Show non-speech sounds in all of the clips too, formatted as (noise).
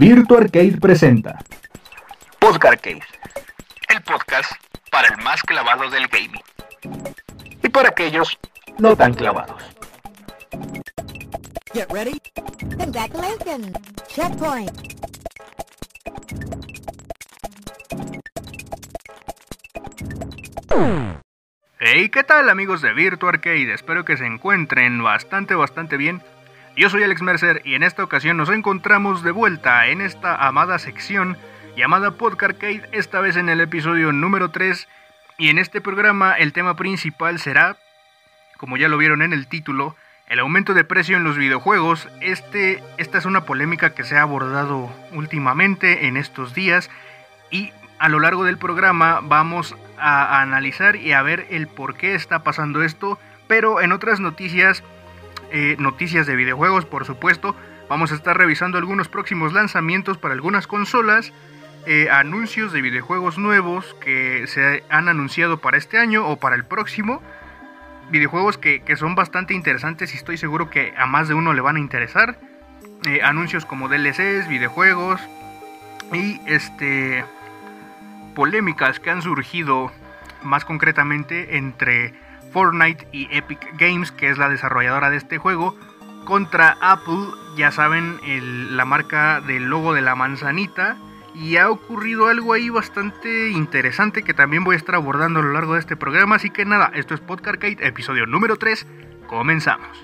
Virtua Arcade presenta Podcast Arcade, el podcast para el más clavado del gaming y para aquellos no tan clavados. Get ready. Congratulations. Checkpoint. Hey, ¿qué tal amigos de Virtua Arcade? Espero que se encuentren bastante, bastante bien. Yo soy Alex Mercer y en esta ocasión nos encontramos de vuelta en esta amada sección llamada Podcast Arcade, esta vez en el episodio número 3. Y en este programa el tema principal será, como ya lo vieron en el título, el aumento de precio en los videojuegos. Este, esta es una polémica que se ha abordado últimamente en estos días y a lo largo del programa vamos a, analizar y a ver el por qué está pasando esto. Pero en otras noticias, eh, noticias de videojuegos por supuesto, vamos a estar revisando algunos próximos lanzamientos para algunas consolas. Eh, anuncios de videojuegos nuevos que se han anunciado para este año o para el próximo. Videojuegos que, que son bastante interesantes y estoy seguro que a más de uno le van a interesar. Eh, anuncios como DLCs, videojuegos y este polémicas que han surgido más concretamente entre Fortnite y Epic Games, que es la desarrolladora de este juego, contra Apple, ya saben, el- la marca del logo de la manzanita. Y ha ocurrido algo ahí bastante interesante que también voy a estar abordando a lo largo de este programa. Así que nada, esto es Podcast Arcade, episodio número 3. Comenzamos.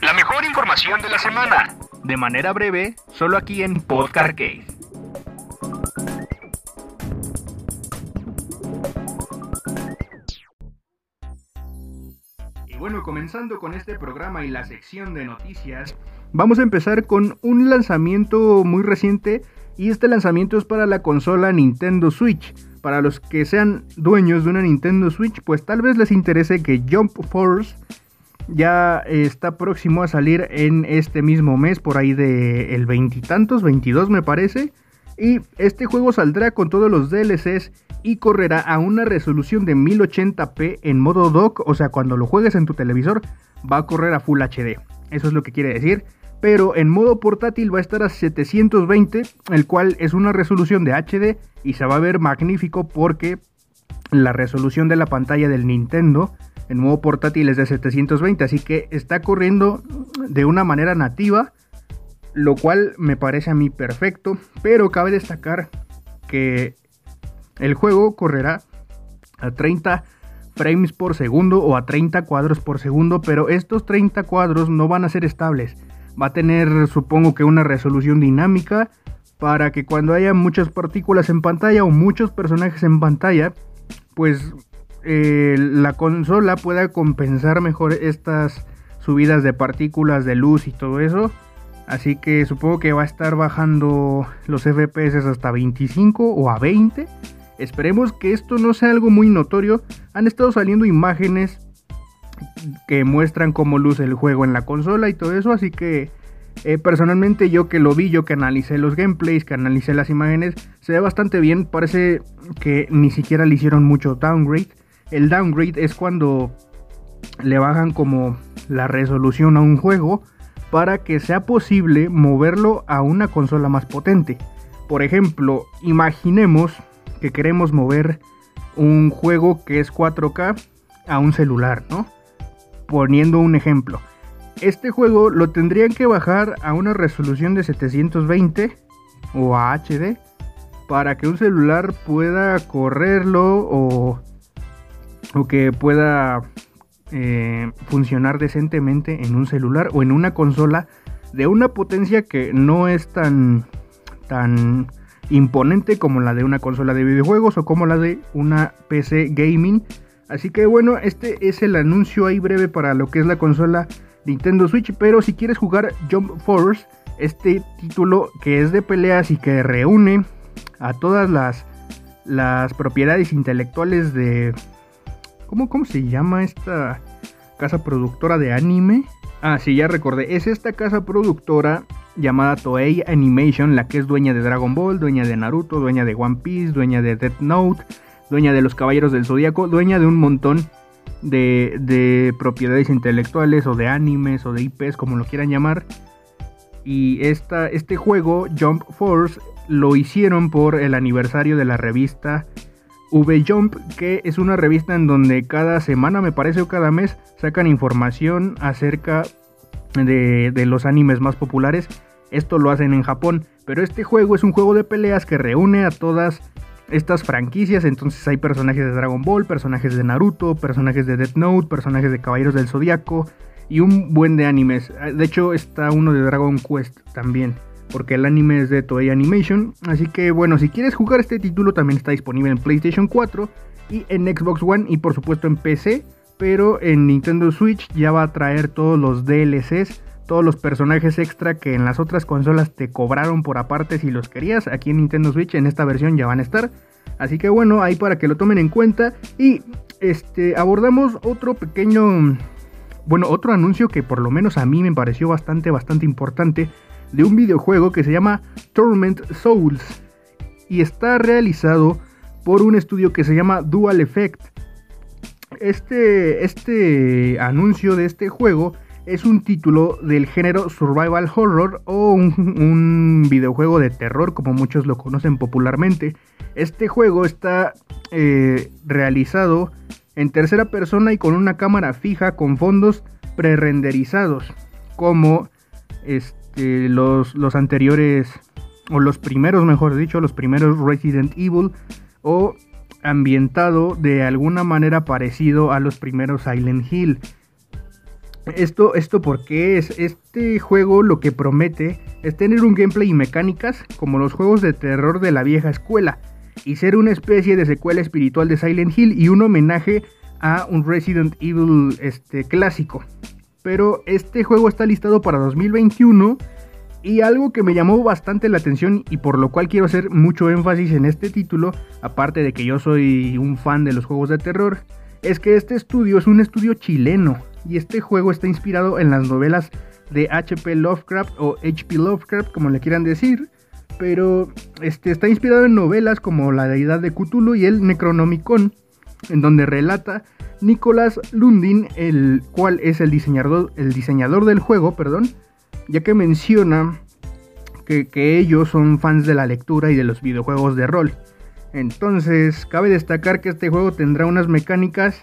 La mejor información de la semana. De manera breve, solo aquí en Podcast. Comenzando con este programa y la sección de noticias, vamos a empezar con un lanzamiento muy reciente y este lanzamiento es para la consola Nintendo Switch. Para los que sean dueños de una Nintendo Switch, pues tal vez les interese que Jump Force ya está próximo a salir en este mismo mes, por ahí de el veintitantos, 22 me parece. Y este juego saldrá con todos los DLCs y correrá a una resolución de 1080p en modo dock, o sea, cuando lo juegues en tu televisor va a correr a Full HD. Eso es lo que quiere decir. Pero en modo portátil va a estar a 720, el cual es una resolución de HD y se va a ver magnífico porque la resolución de la pantalla del Nintendo en modo portátil es de 720, así que está corriendo de una manera nativa, lo cual me parece a mí perfecto, pero cabe destacar que el juego correrá a 30 frames por segundo o a 30 cuadros por segundo, pero estos 30 cuadros no van a ser estables. Va a tener, supongo que, una resolución dinámica para que cuando haya muchas partículas en pantalla o muchos personajes en pantalla, pues eh, la consola pueda compensar mejor estas subidas de partículas de luz y todo eso. Así que supongo que va a estar bajando los FPS hasta 25 o a 20. Esperemos que esto no sea algo muy notorio. Han estado saliendo imágenes que muestran cómo luce el juego en la consola y todo eso. Así que eh, personalmente yo que lo vi, yo que analicé los gameplays, que analicé las imágenes, se ve bastante bien. Parece que ni siquiera le hicieron mucho downgrade. El downgrade es cuando le bajan como la resolución a un juego para que sea posible moverlo a una consola más potente. Por ejemplo, imaginemos que queremos mover un juego que es 4K a un celular, ¿no? Poniendo un ejemplo. Este juego lo tendrían que bajar a una resolución de 720 o a HD para que un celular pueda correrlo o, o que pueda eh, funcionar decentemente en un celular o en una consola de una potencia que no es tan, tan imponente como la de una consola de videojuegos o como la de una PC gaming. Así que bueno, este es el anuncio ahí breve para lo que es la consola Nintendo Switch. Pero si quieres jugar Jump Force, este título que es de peleas y que reúne a todas las, las propiedades intelectuales de... ¿cómo, ¿Cómo se llama esta casa productora de anime? Ah, sí, ya recordé. Es esta casa productora llamada Toei Animation, la que es dueña de Dragon Ball, dueña de Naruto, dueña de One Piece, dueña de Death Note, dueña de los Caballeros del Zodíaco, dueña de un montón de, de propiedades intelectuales o de animes o de IPs, como lo quieran llamar. Y esta, este juego, Jump Force, lo hicieron por el aniversario de la revista V-Jump, que es una revista en donde cada semana, me parece, o cada mes, sacan información acerca de, de los animes más populares. Esto lo hacen en Japón, pero este juego es un juego de peleas que reúne a todas estas franquicias. Entonces hay personajes de Dragon Ball, personajes de Naruto, personajes de Death Note, personajes de Caballeros del Zodiaco y un buen de animes. De hecho está uno de Dragon Quest también. Porque el anime es de Toei Animation. Así que bueno, si quieres jugar este título también está disponible en PlayStation 4 y en Xbox One y por supuesto en PC. Pero en Nintendo Switch ya va a traer todos los DLCs todos los personajes extra que en las otras consolas te cobraron por aparte si los querías, aquí en Nintendo Switch en esta versión ya van a estar. Así que bueno, ahí para que lo tomen en cuenta. Y este abordamos otro pequeño. Bueno, otro anuncio que por lo menos a mí me pareció bastante, bastante importante. De un videojuego que se llama Torment Souls. Y está realizado por un estudio que se llama Dual Effect. Este, este anuncio de este juego es un título del género survival horror o un, videojuego de terror como muchos lo conocen popularmente. Este juego está eh, realizado en tercera persona y con una cámara fija con fondos pre-renderizados como este, los, los anteriores o los primeros mejor dicho los primeros Resident Evil o ambientado de alguna manera parecido a los primeros Silent Hill. Esto, esto porque es este juego lo que promete es tener un gameplay y mecánicas como los juegos de terror de la vieja escuela y ser una especie de secuela espiritual de Silent Hill y un homenaje a un Resident Evil este, clásico. Pero este juego está listado para 2021 y algo que me llamó bastante la atención y por lo cual quiero hacer mucho énfasis en este título, aparte de que yo soy un fan de los juegos de terror, es que este estudio es un estudio chileno y este juego está inspirado en las novelas de H.P. Lovecraft o H.P. Lovecraft, como le quieran decir, pero este, está inspirado en novelas como La Deidad de Cthulhu y el Necronomicon, en donde relata Nicholas Lundin, el cual es el diseñador, el diseñador del juego, perdón, ya que menciona que, que ellos son fans de la lectura y de los videojuegos de rol. Entonces, cabe destacar que este juego tendrá unas mecánicas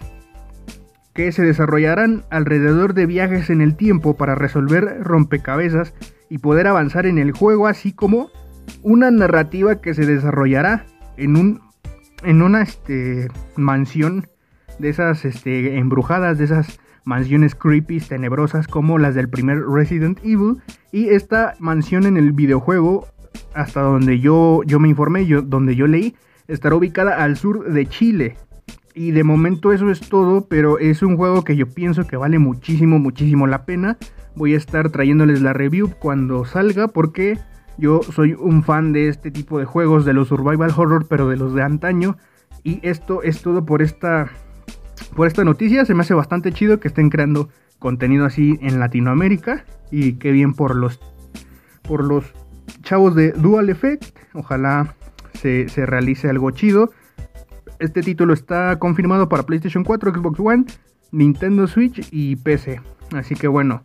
que se desarrollarán alrededor de viajes en el tiempo para resolver rompecabezas y poder avanzar en el juego, así como una narrativa que se desarrollará en un en una este, mansión de esas este, embrujadas, de esas mansiones creepy, tenebrosas como las del primer Resident Evil. Y esta mansión en el videojuego, hasta donde yo, yo me informé, yo, donde yo leí, estará ubicada al sur de Chile. Y de momento eso es todo, pero es un juego que yo pienso que vale muchísimo, muchísimo la pena. Voy a estar trayéndoles la review cuando salga porque yo soy un fan de este tipo de juegos, de los survival horror, pero de los de antaño. Y esto es todo por esta, por esta noticia. Se me hace bastante chido que estén creando contenido así en Latinoamérica. Y qué bien por los, por los chavos de Dual Effect. Ojalá se, se realice algo chido. Este título está confirmado para PlayStation 4, Xbox One, Nintendo Switch y PC. Así que bueno,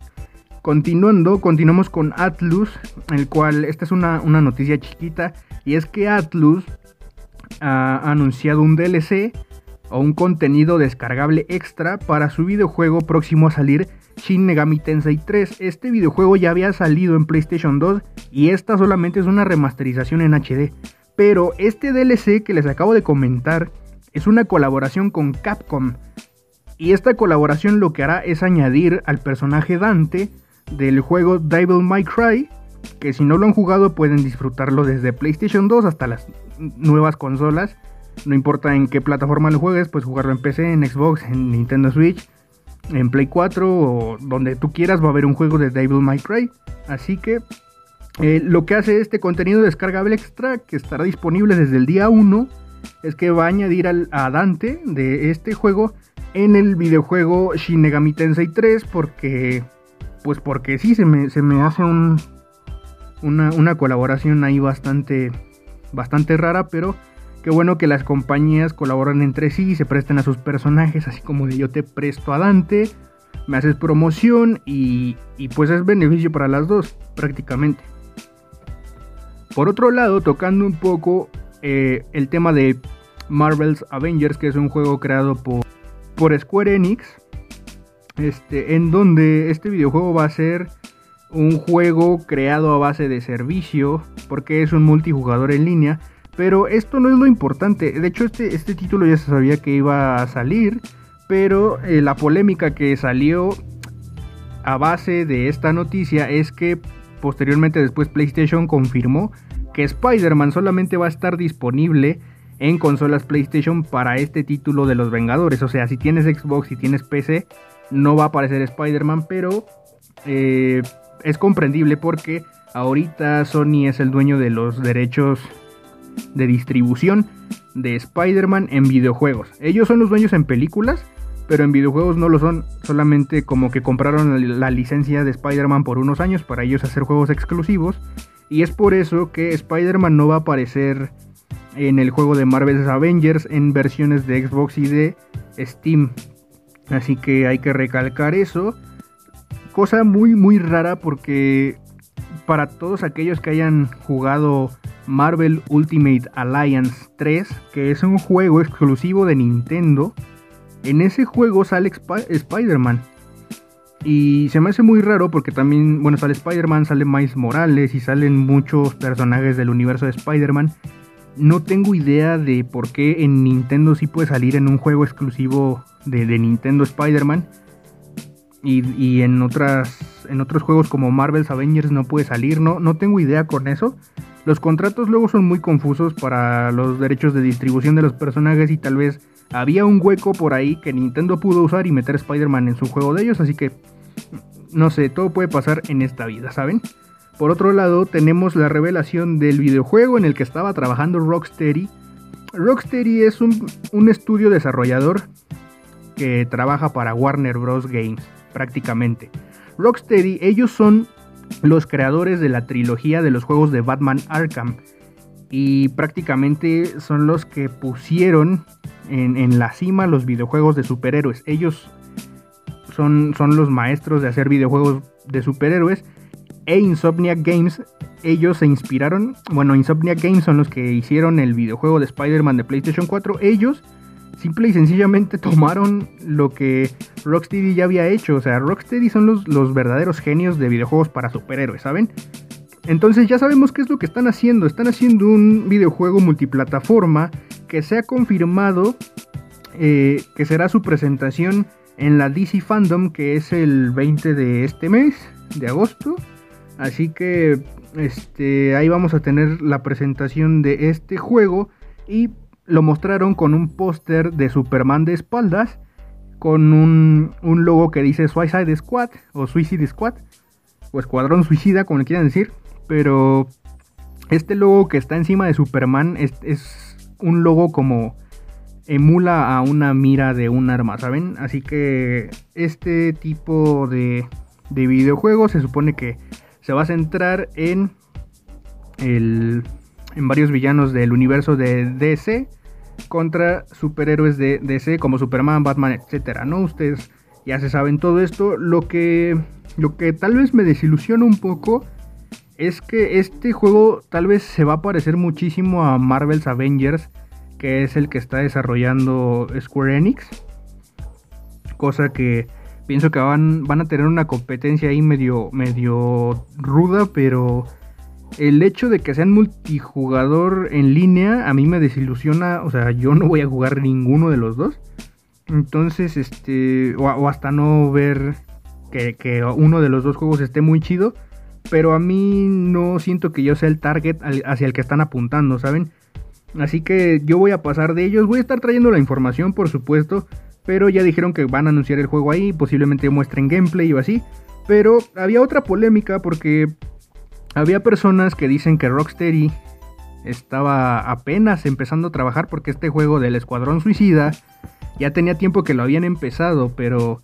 continuando, continuamos con Atlus, el cual esta es una, noticia chiquita y es que Atlus ha anunciado un DLC o un contenido descargable extra para su videojuego próximo a salir Shin Megami Tensei 3. Este videojuego ya había salido en PlayStation 2 y esta solamente es una remasterización en HD. Pero este DLC que les acabo de comentar es una colaboración con Capcom. Y esta colaboración lo que hará es añadir al personaje Dante del juego Devil May Cry, que si no lo han jugado pueden disfrutarlo desde PlayStation 2 hasta las nuevas consolas. No importa en qué plataforma lo juegues, puedes jugarlo en PC, en Xbox, en Nintendo Switch, en Play 4 o donde tú quieras va a haber un juego de Devil May Cry. Así que eh, lo que hace este contenido descargable extra, que estará disponible desde el día 1, es que va a añadir a Dante de este juego en el videojuego Shin Megami Tensei 3 porque pues porque sí se me, se me hace un, una, una, colaboración ahí bastante bastante rara pero Qué bueno que las compañías colaboran entre sí y se presten a sus personajes, así como de yo te presto a Dante, me haces promoción y, y pues es beneficio para las dos, prácticamente. Por otro lado, tocando un poco eh, el tema de Marvel's Avengers, que es un juego creado por, por Square Enix, este, en donde este videojuego va a ser un juego creado a base de servicio, porque es un multijugador en línea. Pero esto no es lo importante. De hecho, este, este título ya se sabía que iba a salir. Pero eh, la polémica que salió a base de esta noticia es que posteriormente después PlayStation confirmó que Spider-Man solamente va a estar disponible en consolas PlayStation para este título de los Vengadores. O sea, si tienes Xbox y tienes PC, no va a aparecer Spider-Man, pero eh, es comprendible porque ahorita Sony es el dueño de los derechos de distribución de Spider-Man en videojuegos. Ellos son los dueños en películas, pero en videojuegos no lo son. Solamente como que compraron la licencia de Spider-Man por unos años para ellos hacer juegos exclusivos. Y es por eso que Spider-Man no va a aparecer en el juego de Marvel's Avengers en versiones de Xbox y de Steam. Así que hay que recalcar eso. Cosa muy muy rara porque para todos aquellos que hayan jugado Marvel Ultimate Alliance 3, que es un juego exclusivo de Nintendo, en ese juego sale Spider-Man. Y se me hace muy raro porque también, bueno, sale Spider-Man, sale Miles Morales y salen muchos personajes del universo de Spider-Man. No tengo idea de por qué en Nintendo sí puede salir en un juego exclusivo de, Nintendo Spider-Man. Y, en, otras, en otros juegos como Marvel's Avengers no puede salir. No, no tengo idea con eso. Los contratos luego son muy confusos para los derechos de distribución de los personajes y tal vez había un hueco por ahí que Nintendo pudo usar y meter Spider-Man en su juego de ellos. Así que, no sé, todo puede pasar en esta vida, ¿saben? Por otro lado, tenemos la revelación del videojuego en el que estaba trabajando Rocksteady. Rocksteady es un, estudio desarrollador que trabaja para Warner Bros. Games, prácticamente. Rocksteady, ellos son los creadores de la trilogía de los juegos de Batman Arkham. Y prácticamente son los que pusieron en, la cima los videojuegos de superhéroes. Ellos son, son los maestros de hacer videojuegos de superhéroes e Insomniac Games, ellos se inspiraron, bueno, Insomniac Games son los que hicieron el videojuego de Spider-Man de PlayStation 4, ellos simple y sencillamente (laughs) tomaron lo que Rocksteady ya había hecho, o sea, Rocksteady son los, los verdaderos genios de videojuegos para superhéroes, ¿saben? Entonces ya sabemos qué es lo que están haciendo, están haciendo un videojuego multiplataforma que se ha confirmado eh, que será su presentación en la DC Fandom, que es el 20 de este mes, de agosto. Así que este, ahí vamos a tener la presentación de este juego y lo mostraron con un póster de Superman de espaldas con un, logo que dice Suicide Squad o Suicide Squad o Escuadrón Suicida como le quieran decir. Pero este logo que está encima de Superman es, es un logo como emula a una mira de un arma, ¿saben? Así que este tipo de, de videojuego se supone que se va a centrar en, el, en varios villanos del universo de DC contra superhéroes de DC como Superman, Batman, etcétera, ¿no? Ustedes ya se saben todo esto. Lo que, lo que tal vez me desilusiona un poco es que este juego tal vez se va a parecer muchísimo a Marvel's Avengers, que es el que está desarrollando Square Enix. Cosa que pienso que van, van a tener una competencia ahí medio, medio ruda, pero el hecho de que sean multijugador en línea a mí me desilusiona, o sea, yo no voy a jugar ninguno de los dos. Entonces, este, o, hasta no ver que, que, uno de los dos juegos esté muy chido, pero a mí no siento que yo sea el target hacia el que están apuntando, ¿saben? Así que yo voy a pasar de ellos, voy a estar trayendo la información, por supuesto, pero ya dijeron que van a anunciar el juego ahí, posiblemente muestren gameplay o así. Pero había otra polémica porque había personas que dicen que Rocksteady estaba apenas empezando a trabajar porque este juego del Escuadrón Suicida ya tenía tiempo que lo habían empezado, pero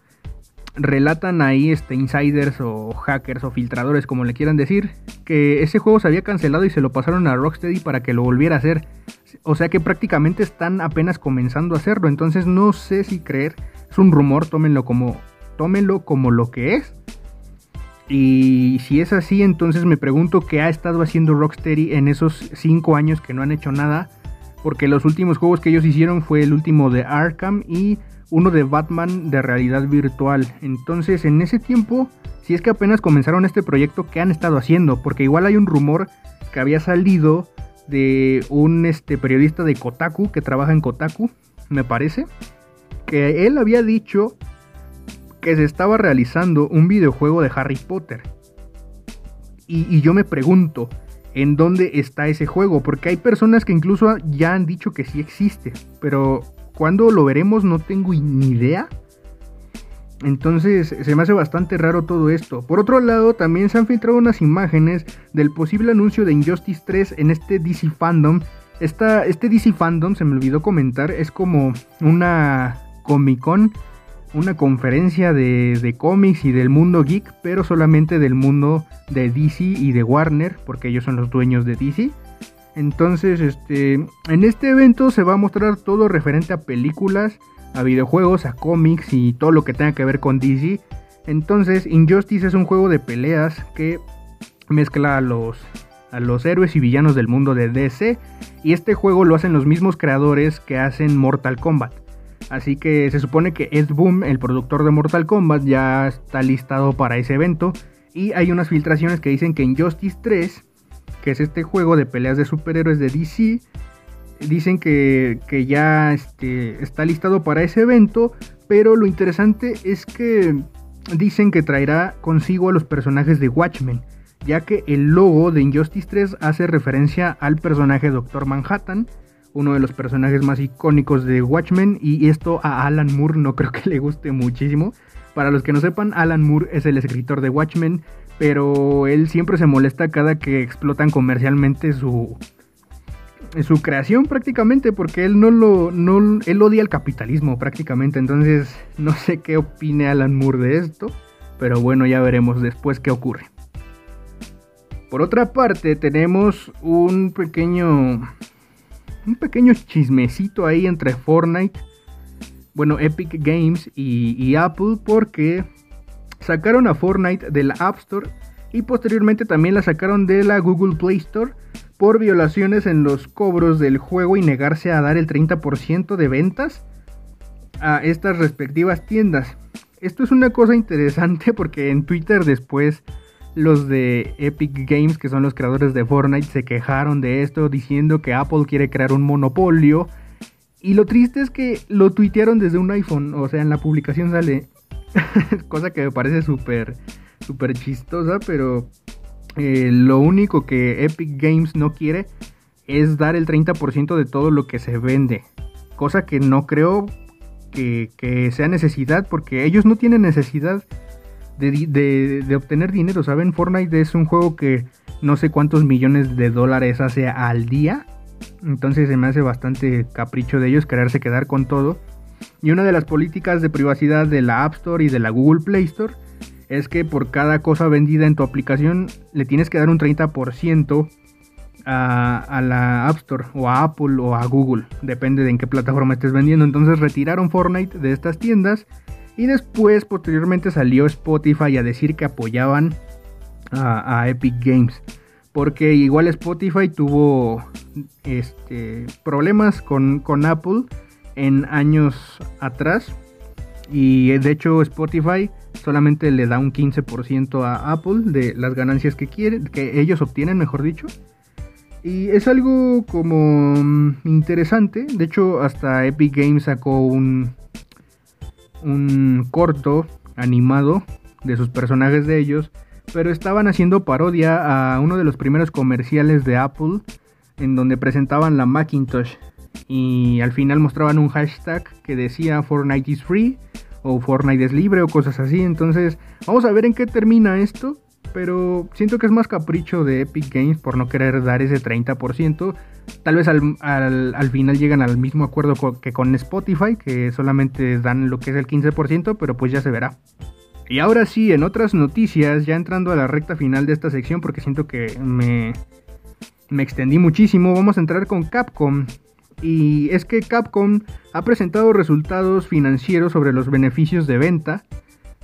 relatan ahí este, insiders o hackers o filtradores, como le quieran decir, que ese juego se había cancelado y se lo pasaron a Rocksteady para que lo volviera a hacer. O sea que prácticamente están apenas comenzando a hacerlo. Entonces no sé si creer. Es un rumor, tómenlo como, tómenlo como lo que es. Y si es así, entonces me pregunto qué ha estado haciendo Rocksteady en esos 5 años que no han hecho nada. Porque los últimos juegos que ellos hicieron fue el último de Arkham y uno de Batman de realidad virtual. Entonces, en ese tiempo, si es que apenas comenzaron este proyecto, ¿qué han estado haciendo? Porque igual hay un rumor que había salido de un este, periodista de Kotaku, que trabaja en Kotaku, me parece, que él había dicho que se estaba realizando un videojuego de Harry Potter. Y, yo me pregunto, ¿en dónde está ese juego? Porque hay personas que incluso ya han dicho que sí existe, pero ¿Cuándo lo veremos? No tengo ni idea. Entonces se me hace bastante raro todo esto. Por otro lado, también se han filtrado unas imágenes del posible anuncio de Injustice 3 en este DC Fandom. Este DC Fandom, se me olvidó comentar, es como una Comic Con, una conferencia de, de cómics y del mundo geek, pero solamente del mundo de DC y de Warner, porque ellos son los dueños de DC. Entonces, este, en este evento se va a mostrar todo referente a películas, a videojuegos, a cómics y todo lo que tenga que ver con DC. Entonces, Injustice es un juego de peleas que mezcla a los, a los héroes y villanos del mundo de DC. Y este juego lo hacen los mismos creadores que hacen Mortal Kombat. Así que se supone que Ed Boom, el productor de Mortal Kombat, ya está listado para ese evento. Y hay unas filtraciones que dicen que Injustice 3 que es este juego de peleas de superhéroes de DC. Dicen que, ya este, está listado para ese evento, pero lo interesante es que dicen que traerá consigo a los personajes de Watchmen, ya que el logo de Injustice 3 hace referencia al personaje Doctor Manhattan, uno de los personajes más icónicos de Watchmen, y esto a Alan Moore no creo (laughs) que le guste muchísimo. Para los que no sepan, Alan Moore es el escritor de Watchmen, pero él siempre se molesta cada que explotan comercialmente su su creación prácticamente porque él no lo no él odia el capitalismo prácticamente, entonces no sé qué opine Alan Moore de esto, pero bueno, ya veremos después qué ocurre. Por otra parte, tenemos un pequeño un pequeño chismecito ahí entre Fortnite, bueno, Epic Games y, y Apple porque sacaron a Fortnite de la App Store y posteriormente también la sacaron de la Google Play Store por violaciones en los cobros del juego y negarse a dar el 30% de ventas a estas respectivas tiendas. Esto es una cosa interesante porque en Twitter después los de Epic Games, que son los creadores de Fortnite, se quejaron de esto diciendo que Apple quiere crear un monopolio. Y lo triste es que lo tuitearon desde un iPhone, o sea, en la publicación sale (laughs) cosa que me parece súper, súper chistosa, pero eh, lo único que Epic Games no quiere es dar el 30% de todo lo que se vende. Cosa que no creo que, sea necesidad, porque ellos no tienen necesidad de, obtener dinero, ¿saben? Fortnite es un juego que no sé cuántos millones de dólares hace al día. Entonces se me hace bastante capricho de ellos quererse quedar con todo. Y una de las políticas de privacidad de la App Store y de la Google Play Store es que por cada cosa vendida en tu aplicación le tienes que dar un 30% a, a, la App Store o a Apple o a Google, depende de en qué plataforma estés vendiendo. Entonces retiraron Fortnite de estas tiendas y después posteriormente salió Spotify a decir que apoyaban a, Epic Games. Porque igual Spotify tuvo este, problemas con, con Apple en años atrás. Y de hecho Spotify solamente le da un 15% a Apple de las ganancias que quieren, que ellos obtienen, mejor dicho. Y es algo como mm, interesante. De hecho, hasta Epic Games sacó un, un corto animado de sus personajes de ellos. Pero estaban haciendo parodia a uno de los primeros comerciales de Apple en donde presentaban la Macintosh y al final mostraban un hashtag que decía Fortnite is free o Fortnite es libre o cosas así. Entonces, vamos a ver en qué termina esto. Pero siento que es más capricho de Epic Games por no querer dar ese 30%. Tal vez al, al, final llegan al mismo acuerdo que con Spotify, que solamente dan lo que es el 15%, pero pues ya se verá. Y ahora sí, en otras noticias, ya entrando a la recta final de esta sección, porque siento que me, me extendí muchísimo, vamos a entrar con Capcom. Y es que Capcom ha presentado resultados financieros sobre los beneficios de venta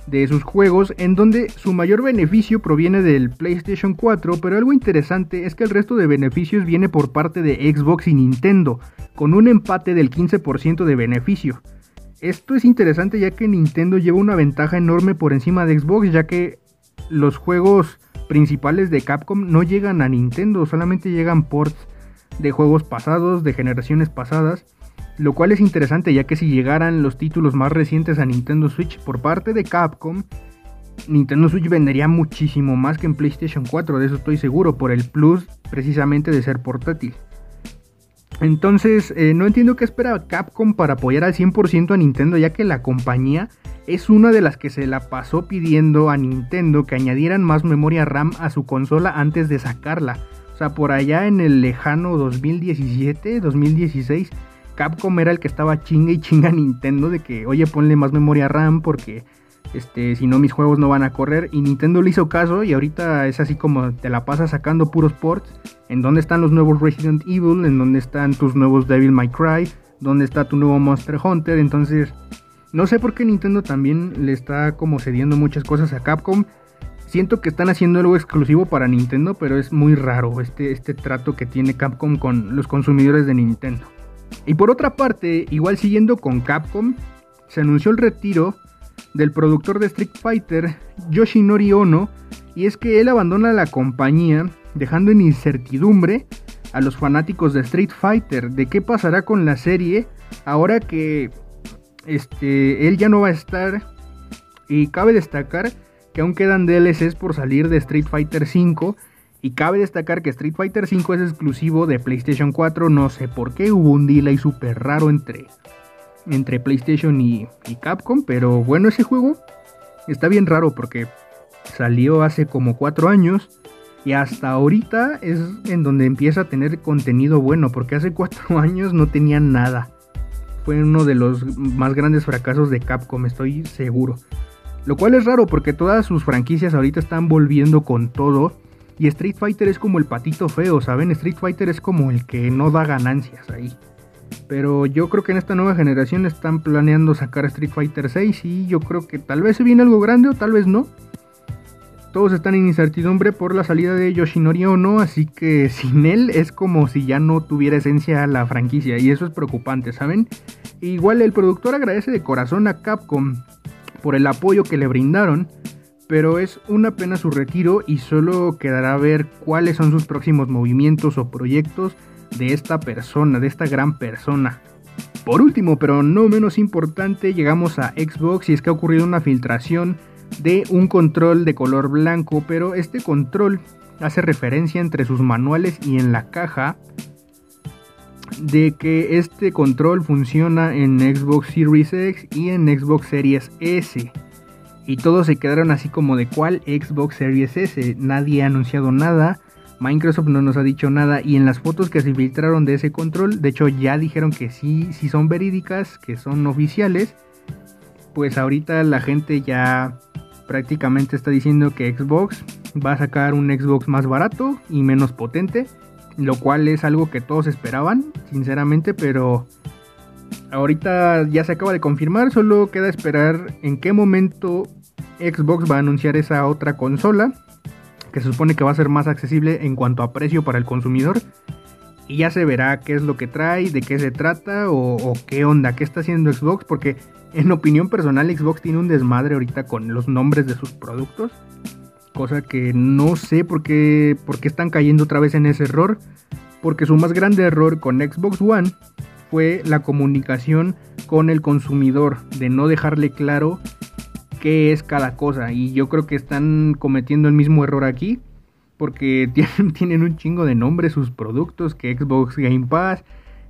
de sus juegos, en donde su mayor beneficio proviene del PlayStation 4, pero algo interesante es que el resto de beneficios viene por parte de Xbox y Nintendo, con un empate del 15% de beneficio. Esto es interesante ya que Nintendo lleva una ventaja enorme por encima de Xbox, ya que los juegos principales de Capcom no llegan a Nintendo, solamente llegan ports de juegos pasados, de generaciones pasadas. Lo cual es interesante ya que si llegaran los títulos más recientes a Nintendo Switch por parte de Capcom, Nintendo Switch vendería muchísimo más que en PlayStation 4, de eso estoy seguro, por el plus precisamente de ser portátil. Entonces, eh, no entiendo qué espera Capcom para apoyar al 100% a Nintendo, ya que la compañía es una de las que se la pasó pidiendo a Nintendo que añadieran más memoria RAM a su consola antes de sacarla. O sea, por allá en el lejano 2017, 2016, Capcom era el que estaba chinga y chinga Nintendo de que, oye, ponle más memoria RAM porque este, si no mis juegos no van a correr. Y Nintendo le hizo caso y ahorita es así como te la pasas sacando puros ports. En dónde están los nuevos Resident Evil, en dónde están tus nuevos Devil May Cry, dónde está tu nuevo Monster Hunter. Entonces, no sé por qué Nintendo también le está como cediendo muchas cosas a Capcom. Siento que están haciendo algo exclusivo para Nintendo, pero es muy raro este, este trato que tiene Capcom con los consumidores de Nintendo. Y por otra parte, igual siguiendo con Capcom, se anunció el retiro del productor de Street Fighter, Yoshinori Ono, y es que él abandona la compañía dejando en incertidumbre a los fanáticos de Street Fighter de qué pasará con la serie ahora que este, él ya no va a estar. Y cabe destacar que aún quedan DLCs por salir de Street Fighter V y cabe destacar que Street Fighter V es exclusivo de PlayStation 4, no sé por qué, hubo un delay súper raro entre, entre PlayStation y, y, Capcom, pero bueno, ese juego está bien raro porque salió hace como 4 años y hasta ahorita es en donde empieza a tener contenido bueno, porque hace 4 (laughs) años no tenía nada. Fue uno de los más grandes fracasos de Capcom, estoy seguro. Lo cual es raro porque todas sus franquicias ahorita están volviendo con todo y Street Fighter es como el patito feo, ¿saben? Street Fighter es como el que no da ganancias ahí. Pero yo creo que en esta nueva generación están planeando sacar Street Fighter 6 y yo creo que tal vez se viene algo grande o tal vez no. Todos están en incertidumbre por la salida de Yoshinori Ono, así que sin él es como si ya no tuviera esencia la franquicia y eso es preocupante, ¿saben? Igual el productor agradece de corazón a Capcom por el apoyo que le brindaron pero es una pena su retiro y solo quedará ver cuáles son sus próximos movimientos o proyectos de esta persona, de esta gran persona. Por último, pero no menos importante, llegamos a Xbox y es que ha ocurrido una filtración de un control de color blanco, pero este control hace referencia entre sus manuales y en la caja de que este control funciona en Xbox Series X y en Xbox Series S. Y todos se quedaron así como de cuál Xbox Series S. Nadie ha anunciado nada. Microsoft no nos ha dicho nada. Y en las fotos que se filtraron de ese control, de hecho ya dijeron que sí, sí son verídicas, que son oficiales. Pues ahorita la gente ya prácticamente está diciendo que Xbox va a sacar un Xbox más barato y menos potente. Lo cual es algo que todos esperaban, sinceramente, pero ahorita ya se acaba de confirmar, solo queda esperar en qué momento Xbox va a anunciar esa otra consola, que se supone que va a ser más accesible en cuanto a precio para el consumidor. Y ya se verá qué es lo que trae, de qué se trata o, qué onda, qué está haciendo Xbox, porque en opinión personal Xbox tiene un desmadre ahorita con los nombres de sus productos. Cosa que no sé por qué, por qué están cayendo otra vez en ese error. Porque su más grande error con Xbox One fue la comunicación con el consumidor, de no dejarle claro qué es cada cosa. Y yo creo que están cometiendo el mismo error aquí, porque (laughs) tienen, un chingo de nombres sus productos, que Xbox Game Pass,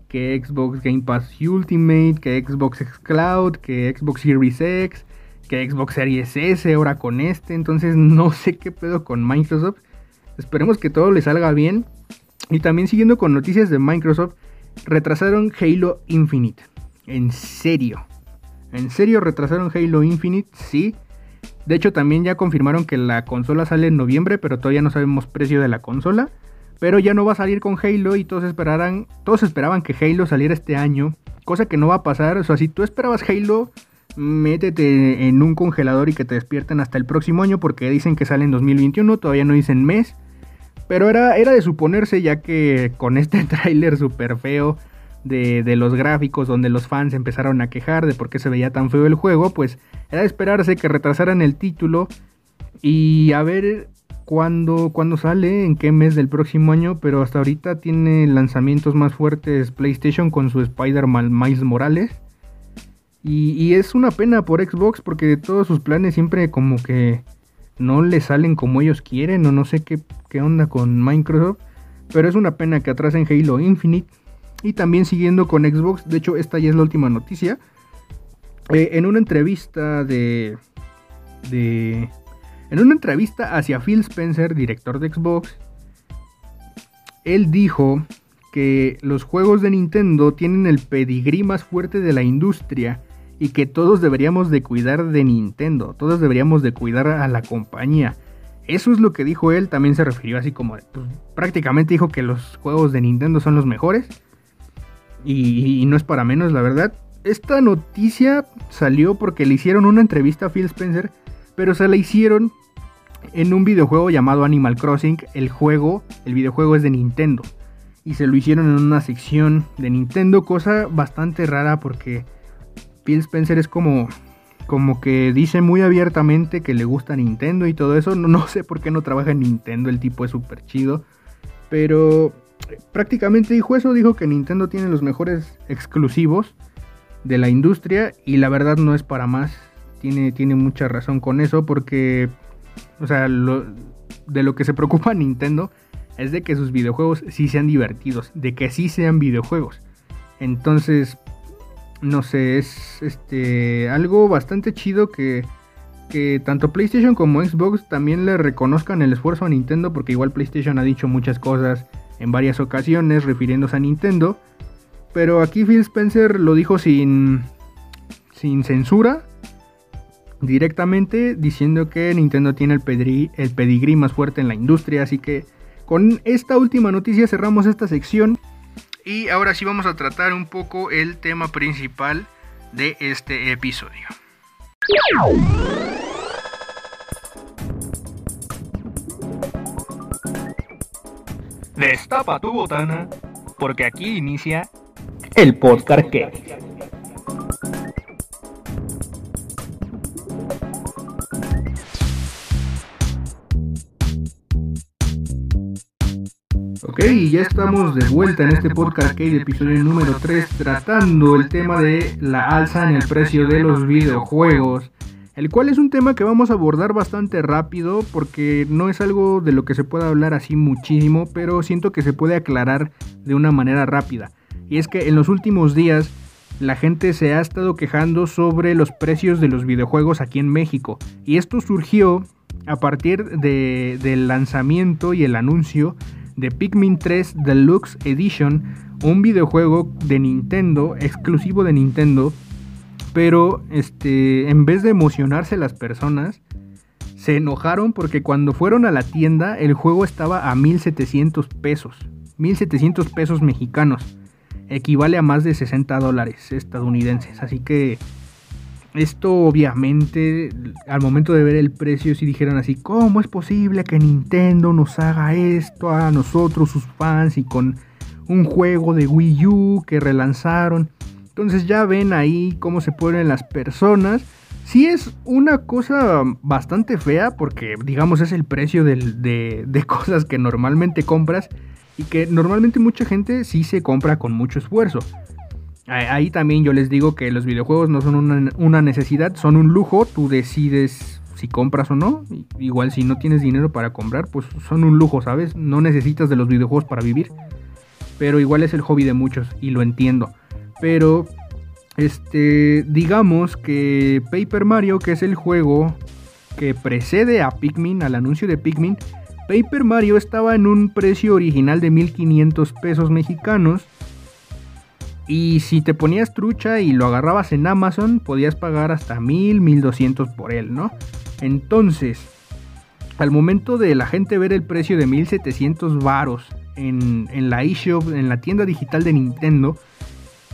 que Xbox Game Pass Ultimate, que Xbox X Cloud, que Xbox Series X, que Xbox Series S, ahora con este. Entonces (laughs) no sé qué pedo con Microsoft. Esperemos que todo le salga bien. Y también siguiendo con noticias de Microsoft, retrasaron Halo Infinite. En serio. En serio retrasaron Halo Infinite, sí. De hecho, también ya confirmaron que la consola sale en noviembre, pero todavía no sabemos precio de la consola. Pero ya no va a salir con Halo y todos esperarán, todos esperaban que Halo saliera este año, cosa que no va a pasar. O sea, si tú esperabas Halo, métete en un congelador y que te despierten hasta el próximo año porque dicen que sale en 2021, todavía no dicen mes. Pero era, era de suponerse ya que con este (laughs) tráiler súper feo de, de, los gráficos donde los fans empezaron a quejar de por qué se veía tan feo el juego, pues era de esperarse que retrasaran el título y a ver cuándo, sale, en qué mes del próximo año, pero hasta ahorita tiene lanzamientos más fuertes PlayStation con su Spider-Man Miles Morales. Y, y, es una pena por Xbox porque todos sus planes siempre como que no le salen como ellos quieren o no sé qué, qué onda con Microsoft. Pero es una pena que atrasen Halo Infinite. Y también siguiendo con Xbox, de hecho esta ya es la última noticia. Eh, en una entrevista de, de en una entrevista hacia Phil Spencer, director de Xbox, él dijo que los juegos de Nintendo tienen el pedigrí más fuerte de la industria y que todos deberíamos de cuidar de Nintendo, todos deberíamos de cuidar a la compañía. Eso es lo que dijo él, también se refirió así como, pues, prácticamente dijo que los juegos de Nintendo son los mejores. Y, no es para menos, la verdad. Esta noticia salió porque le hicieron una entrevista a Phil Spencer, pero se la hicieron en un videojuego llamado Animal Crossing. El juego, el videojuego es de Nintendo. Y se lo hicieron en una sección de Nintendo, cosa bastante rara porque Phil Spencer es como como que dice muy abiertamente que le gusta Nintendo y todo eso. No, no sé por qué no trabaja en Nintendo, el tipo es súper chido. Pero prácticamente dijo eso, dijo que Nintendo tiene los mejores exclusivos de la industria y la verdad no es para más. Tiene, tiene mucha razón con eso porque, o sea, de lo que se preocupa (laughs) Nintendo es de que sus videojuegos sí sean divertidos, de que sí sean videojuegos. Entonces, no sé, es este algo bastante chido que, que tanto PlayStation como Xbox también le reconozcan el esfuerzo a Nintendo porque igual PlayStation ha dicho muchas cosas en varias ocasiones refiriéndose a Nintendo, pero aquí Phil Spencer lo dijo sin sin censura directamente diciendo que Nintendo tiene el el pedigrí más fuerte en la industria, así que con esta última noticia cerramos esta sección y ahora sí vamos a tratar un poco el tema principal de este episodio. Destapa tu botana, porque aquí inicia el podcast que... Ok, ya estamos de vuelta en este podcast que episodio número 3, tratando el tema de la alza en el precio de los videojuegos, el cual es un tema que vamos a abordar bastante rápido porque no es algo de lo que se pueda hablar así muchísimo, pero siento que se puede aclarar de una manera rápida. Y es que en los últimos días la gente se ha estado quejando sobre los precios de los videojuegos aquí en México, y esto surgió a partir de, del lanzamiento y el anuncio de Pikmin 3 Deluxe Edition, un videojuego de Nintendo, exclusivo de Nintendo, pero este, en vez de emocionarse las personas, se enojaron porque cuando fueron a la tienda el juego estaba a 1700 pesos, 1700 pesos mexicanos, equivale a más de 60 dólares estadounidenses, así que esto obviamente, al momento de ver el precio, si dijeron así, ¿cómo es posible que Nintendo nos haga esto a nosotros, sus fans, y con un juego de Wii U que relanzaron? Entonces ya ven ahí cómo se ponen las personas. Sí es una cosa bastante fea porque digamos es el precio de, de (laughs) cosas que normalmente compras y que normalmente mucha gente sí se compra con mucho esfuerzo. Ahí también yo les digo que los videojuegos no son una, necesidad, son un lujo, tú decides si compras o no. Igual si no tienes dinero para comprar, pues son un lujo, ¿sabes? No necesitas de los videojuegos para vivir. Pero igual es el hobby de muchos y lo entiendo. Pero, este, digamos que Paper Mario, que es el juego que precede a Pikmin, al anuncio de Pikmin, Paper Mario estaba en un precio original de 1500 pesos mexicanos y si te ponías trucha y lo agarrabas en Amazon, podías pagar hasta 1000, 1200 por él, ¿no? Entonces, al momento de la gente ver el precio de 1700 varos en, en la eShop, en la tienda digital de Nintendo,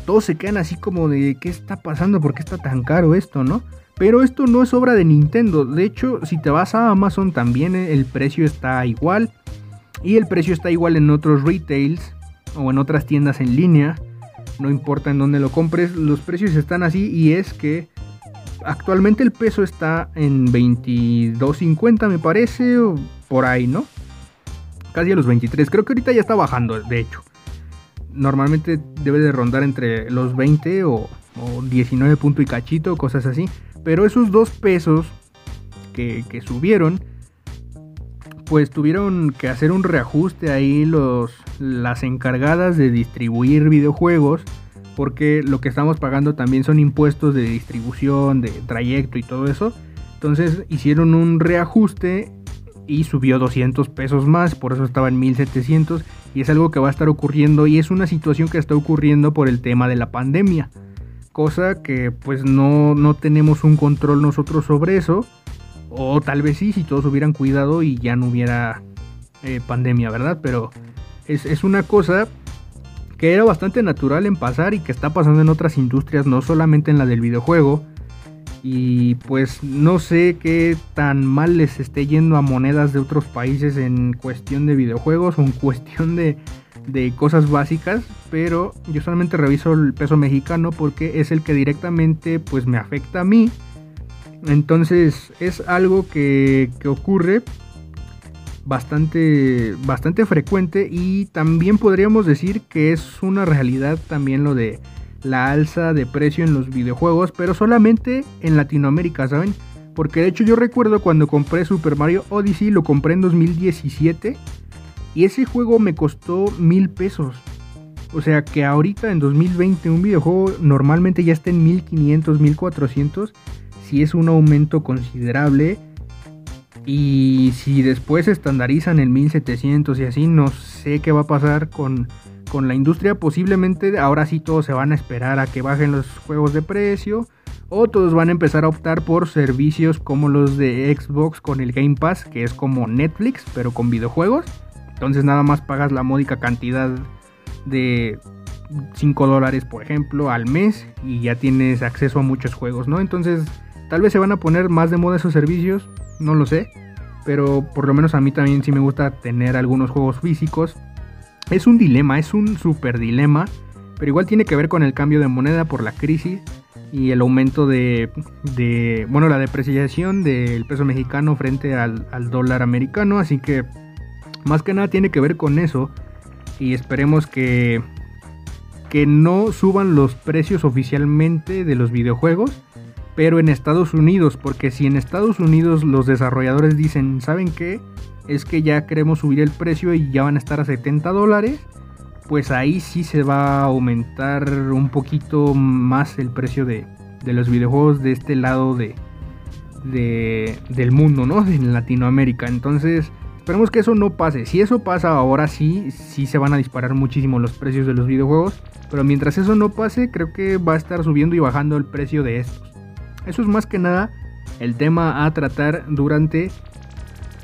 todos se quedan así como de ¿qué está pasando? ¿Por qué está tan caro esto, no? Pero esto no es obra de Nintendo. De hecho, si te vas a Amazon también el precio está igual. Y el precio está igual en otros retails o en otras tiendas en línea. No importa en dónde lo compres, los precios están así y es que actualmente el peso está en 22.50 me parece o por ahí, ¿no? Casi a los 23. Creo que ahorita ya está bajando, de hecho. Normalmente debe de rondar entre los 20 o, o 19 punto y cachito, cosas así. Pero esos dos pesos que, que subieron pues tuvieron que hacer un reajuste ahí los, las encargadas de distribuir videojuegos, porque lo que estamos pagando también son impuestos de distribución, de trayecto y todo eso. Entonces hicieron un reajuste y subió 200 pesos más, por eso estaba en 1700 y es algo que va a estar ocurriendo y es una situación que está ocurriendo por el tema de la pandemia. Cosa que pues no, no tenemos un control nosotros sobre eso o tal vez sí, si todos hubieran cuidado y ya no hubiera eh, pandemia, ¿verdad? Pero es, una cosa que era bastante natural en pasar y que está pasando en otras industrias, no solamente en la del videojuego. Y pues no sé qué tan mal les esté yendo a monedas de otros países en cuestión de videojuegos o en cuestión de, de cosas básicas, pero yo solamente reviso el peso mexicano porque es el que directamente pues me afecta a mí. Entonces es algo que, ocurre bastante, bastante frecuente y también podríamos decir que es una realidad también lo de la alza de precio en los videojuegos, pero solamente en Latinoamérica, ¿saben? Porque de hecho yo recuerdo cuando compré Super Mario Odyssey, lo compré en 2017 y ese juego me costó mil pesos. O sea que ahorita en 2020 un videojuego normalmente ya está en 1500, 1400 si es un aumento considerable. Y si después estandarizan en 1700 y así, no sé qué va a pasar con, con la industria. Posiblemente ahora sí todos se van a esperar a que bajen los juegos de precio. O todos van a empezar a optar por servicios como los de Xbox con el Game Pass, que es como Netflix, pero con videojuegos. Entonces nada más pagas la módica cantidad de 5 dólares, por ejemplo, al mes y ya tienes acceso a muchos juegos, ¿no? Entonces Tal vez se van a poner más de moda esos servicios, no lo sé. Pero por lo menos a mí también sí me gusta tener algunos juegos físicos. Es un dilema, es un super dilema. Pero igual tiene que ver con el cambio de moneda por la crisis y el aumento de, bueno, la depreciación del peso mexicano frente al, al, dólar americano. Así que más que nada tiene que ver con eso. Y esperemos que, que no suban los precios oficialmente de los videojuegos pero en Estados Unidos, porque si en Estados Unidos los desarrolladores dicen, ¿saben qué? Es que ya queremos subir el precio y ya van a estar a 70 dólares, pues ahí sí se va a aumentar un poquito más el precio de, los videojuegos de este lado de, del mundo, ¿no? En Latinoamérica. Entonces, esperemos que eso no pase. Si eso pasa ahora sí, sí se van a disparar muchísimo los precios de los videojuegos. Pero mientras eso no pase, creo que va a estar subiendo y bajando el precio de estos. Eso es más que nada el tema a tratar durante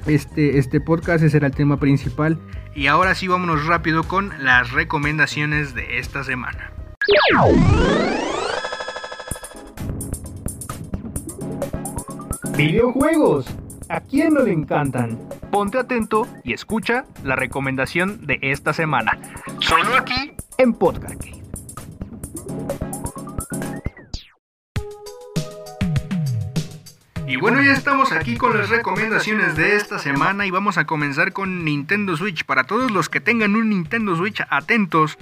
este, este podcast, ese era el tema principal. Y ahora sí vámonos rápido con las recomendaciones de esta semana. Videojuegos. ¿A quién no le encantan? Ponte atento y escucha la recomendación de esta semana. Solo aquí en Podcast. Estamos aquí con las recomendaciones de esta semana y vamos a comenzar con Nintendo Switch. Para todos los que tengan un Nintendo Switch, atentos,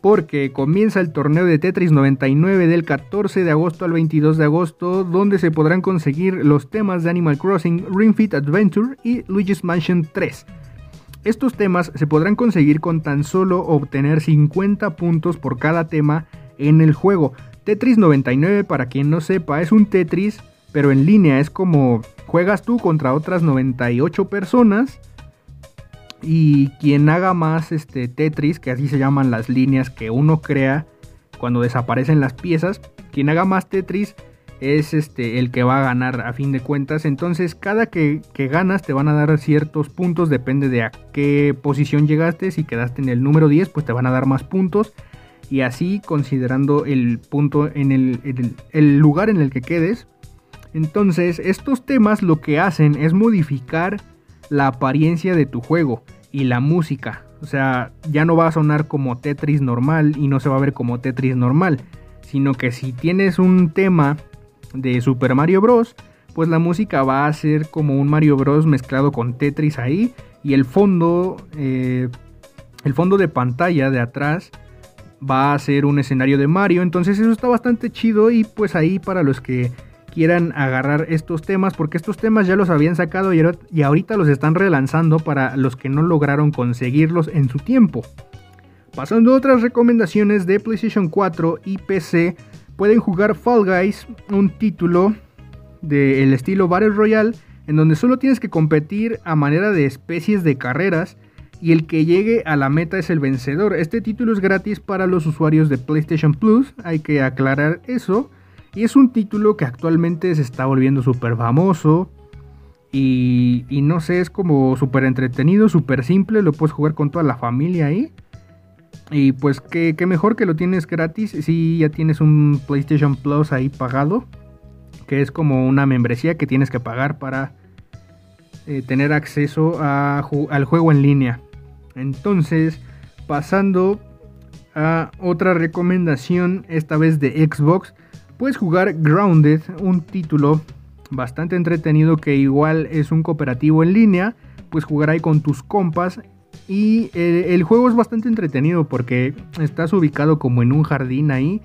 porque comienza el torneo de Tetris 99 del 14 de agosto al 22 de agosto, donde se podrán conseguir los temas de Animal Crossing, Ring Fit Adventure y Luigi's Mansion 3. Estos temas se podrán conseguir con tan solo obtener 50 puntos por cada tema en el juego. Tetris 99, para quien no sepa, es un Tetris pero en línea es como juegas tú contra otras 98 personas y quien haga más este Tetris, que así se llaman las líneas que uno crea cuando desaparecen las piezas, quien haga más Tetris es este el que va a ganar a fin de cuentas. Entonces, cada que, que, ganas te van a dar ciertos puntos, depende de a qué posición llegaste. Si quedaste en el número 10, pues te van a dar más puntos. Y así, considerando el punto en el, el, el lugar en el que quedes. Entonces, estos temas lo que hacen es modificar la apariencia de tu juego y la música. O sea, ya no va a sonar como Tetris normal y no se va a ver como Tetris normal. Sino que si tienes un tema de Super Mario Bros., pues la música va a ser como un Mario Bros. mezclado con Tetris ahí. Y el fondo, eh, el fondo de pantalla de atrás va a ser un escenario de Mario. Entonces eso está bastante chido y pues ahí para los que quieran agarrar estos temas, porque estos temas ya los habían sacado y ahorita los están relanzando para los que no lograron conseguirlos en su tiempo. Pasando a otras recomendaciones de PlayStation 4 y PC, pueden jugar Fall Guys, un título del estilo Battle Royale, en donde solo tienes que competir a manera de especies de carreras y el que llegue a la meta es el vencedor. Este título es gratis para los usuarios de PlayStation Plus, hay que aclarar eso. Y es un título que actualmente se está volviendo súper famoso. Y, no sé, es como súper entretenido, súper simple, lo puedes jugar con toda la familia ahí. Y pues que, mejor que lo tienes gratis si ya tienes un PlayStation Plus ahí pagado. Que es como una membresía que tienes que pagar para eh, tener acceso al juego en línea. Entonces, pasando a otra recomendación, esta vez de Xbox puedes jugar Grounded, un título bastante entretenido que igual es un cooperativo en línea, puedes jugar ahí con tus compas y el, el, juego es bastante entretenido porque estás ubicado como en un jardín ahí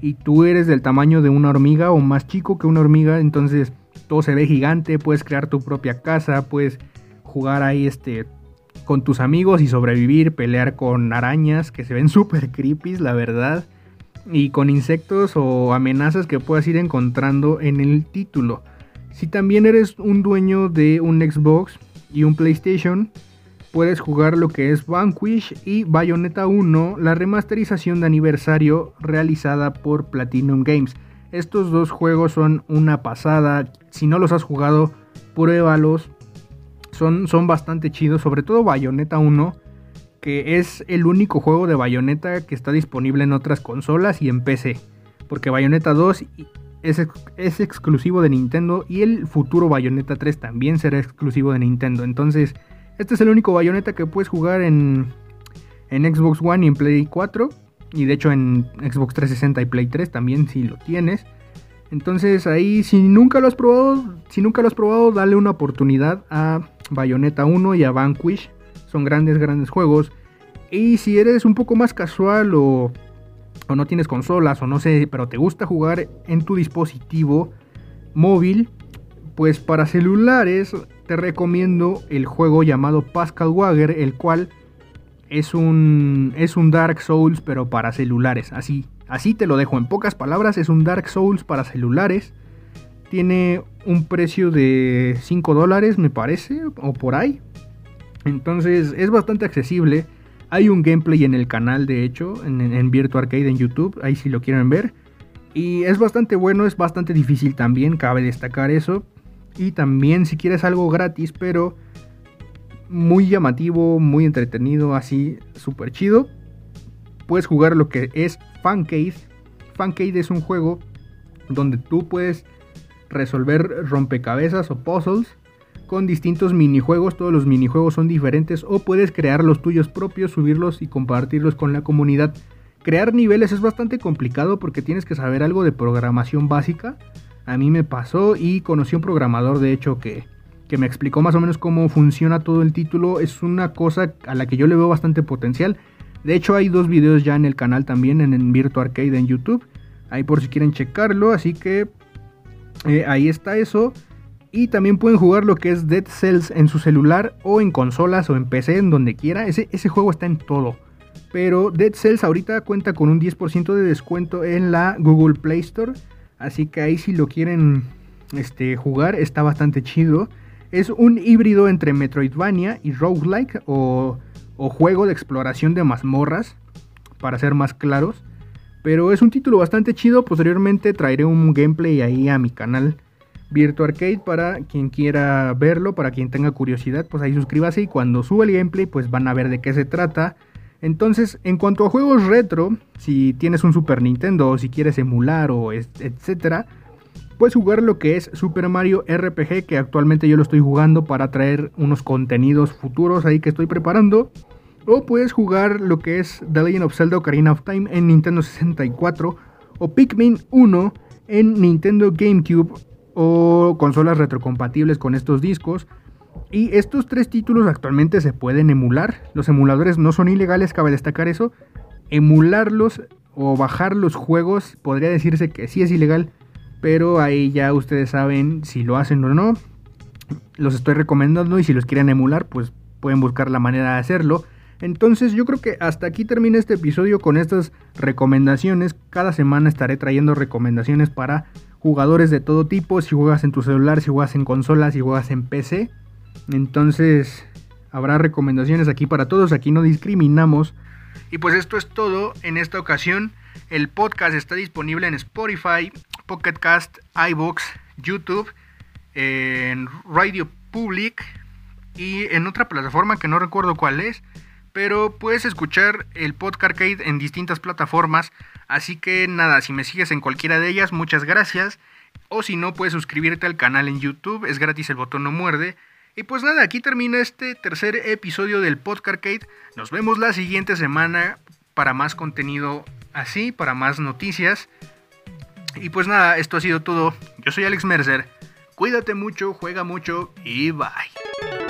y tú eres del tamaño de una hormiga o más chico que una hormiga, entonces todo se ve gigante, puedes crear tu propia casa, puedes jugar ahí este con tus amigos y sobrevivir, pelear con arañas que se ven (laughs) súper creepy, la verdad y con insectos o amenazas que puedas ir encontrando en el título. Si también eres un dueño de un Xbox y un PlayStation, puedes jugar lo que es Vanquish y Bayonetta 1, la remasterización de aniversario realizada por Platinum Games. Estos dos juegos son una pasada. Si no los has jugado, pruébalos. Son, son bastante chidos, sobre todo Bayonetta 1 que es el único juego de Bayonetta que está disponible en otras consolas y en PC. Porque Bayonetta 2 es, es, exclusivo de Nintendo y el futuro Bayonetta 3 también será exclusivo de Nintendo. Entonces, este es el único Bayonetta que puedes jugar en, en Xbox One y en Play 4. Y de hecho en Xbox 360 y Play 3 también si lo tienes. Entonces ahí si nunca lo has probado, si nunca lo has probado, dale una oportunidad a Bayonetta 1 y a Vanquish. Son grandes, grandes juegos. Y si eres un poco más casual o, o no tienes consolas o no sé, pero te gusta jugar en tu dispositivo móvil, pues para celulares te recomiendo el juego llamado Pascal Wager, el cual es un, es un Dark Souls pero para celulares. Así, así te lo dejo en pocas palabras, es un Dark Souls para celulares. Tiene un precio de 5 dólares me parece, o por ahí. Entonces es bastante accesible. Hay un gameplay en el canal, de hecho, en, en Virtua Arcade en YouTube, ahí si lo quieren ver. Y es bastante bueno, es bastante difícil también, cabe destacar eso. Y también si quieres algo gratis, pero muy llamativo, muy entretenido, así, súper chido. Puedes jugar lo que es Fancade. Fancade es un juego donde tú puedes resolver rompecabezas o puzzles con distintos minijuegos, todos los minijuegos son diferentes o puedes crear los tuyos propios, subirlos y compartirlos con la comunidad. Crear niveles es bastante complicado porque tienes que saber algo de programación básica. A mí me pasó y conocí un programador de hecho que, que me explicó más o menos cómo funciona todo el título. Es una cosa a la que yo le veo bastante potencial. De hecho hay dos videos ya en el canal también en, en Arcade en YouTube. Ahí por si quieren checarlo. Así que eh, ahí está eso. Y también pueden jugar lo que es Dead Cells en su celular o en consolas o en PC, en donde quiera. Ese, ese juego está en todo. Pero Dead Cells ahorita cuenta con un 10% de descuento en la Google Play Store. Así que ahí si lo quieren este, jugar está bastante chido. Es un híbrido entre Metroidvania y Roguelike o, o juego de exploración de mazmorras, para ser más claros. Pero es un título bastante chido. Posteriormente traeré un gameplay ahí a mi canal Virtu Arcade para quien quiera verlo, para quien tenga curiosidad, pues ahí suscríbase y cuando suba el gameplay pues van a ver de qué se trata. Entonces, en cuanto a juegos retro, si tienes un Super Nintendo o si quieres emular o etcétera, puedes jugar lo que es Super Mario RPG, que actualmente yo lo estoy jugando para traer unos contenidos futuros ahí que estoy preparando. O puedes jugar lo que es The Legend of Zelda Ocarina of Time en Nintendo 64 o Pikmin 1 en Nintendo GameCube o consolas retrocompatibles con estos discos. Y estos tres títulos actualmente se pueden emular. Los emuladores no son ilegales, cabe destacar eso. Emularlos o bajar los juegos podría decirse que sí es ilegal, pero ahí ya ustedes saben si lo hacen o no. Los estoy recomendando y si los quieren emular, pues pueden buscar la manera de hacerlo. Entonces yo creo que hasta aquí termina este episodio con estas recomendaciones. Cada semana estaré trayendo recomendaciones para jugadores de todo tipo, si juegas en tu celular, si juegas en consolas, si juegas en PC. Entonces, habrá recomendaciones aquí para todos, aquí no discriminamos. Y pues esto es todo en esta ocasión. El podcast está disponible en Spotify, Pocket Cast, iBox, YouTube, en Radio Public y en otra plataforma que no recuerdo cuál es. Pero puedes escuchar el podcast arcade en distintas plataformas. Así que nada, si me sigues en cualquiera de ellas, muchas gracias. O si no, puedes suscribirte al canal en YouTube, es gratis, el botón no muerde. Y pues nada, aquí termina este tercer episodio del Podcast Arcade. Nos vemos la siguiente semana para más contenido así, para más noticias. Y pues nada, esto ha sido todo. Yo soy Alex Mercer. Cuídate mucho, juega mucho y bye.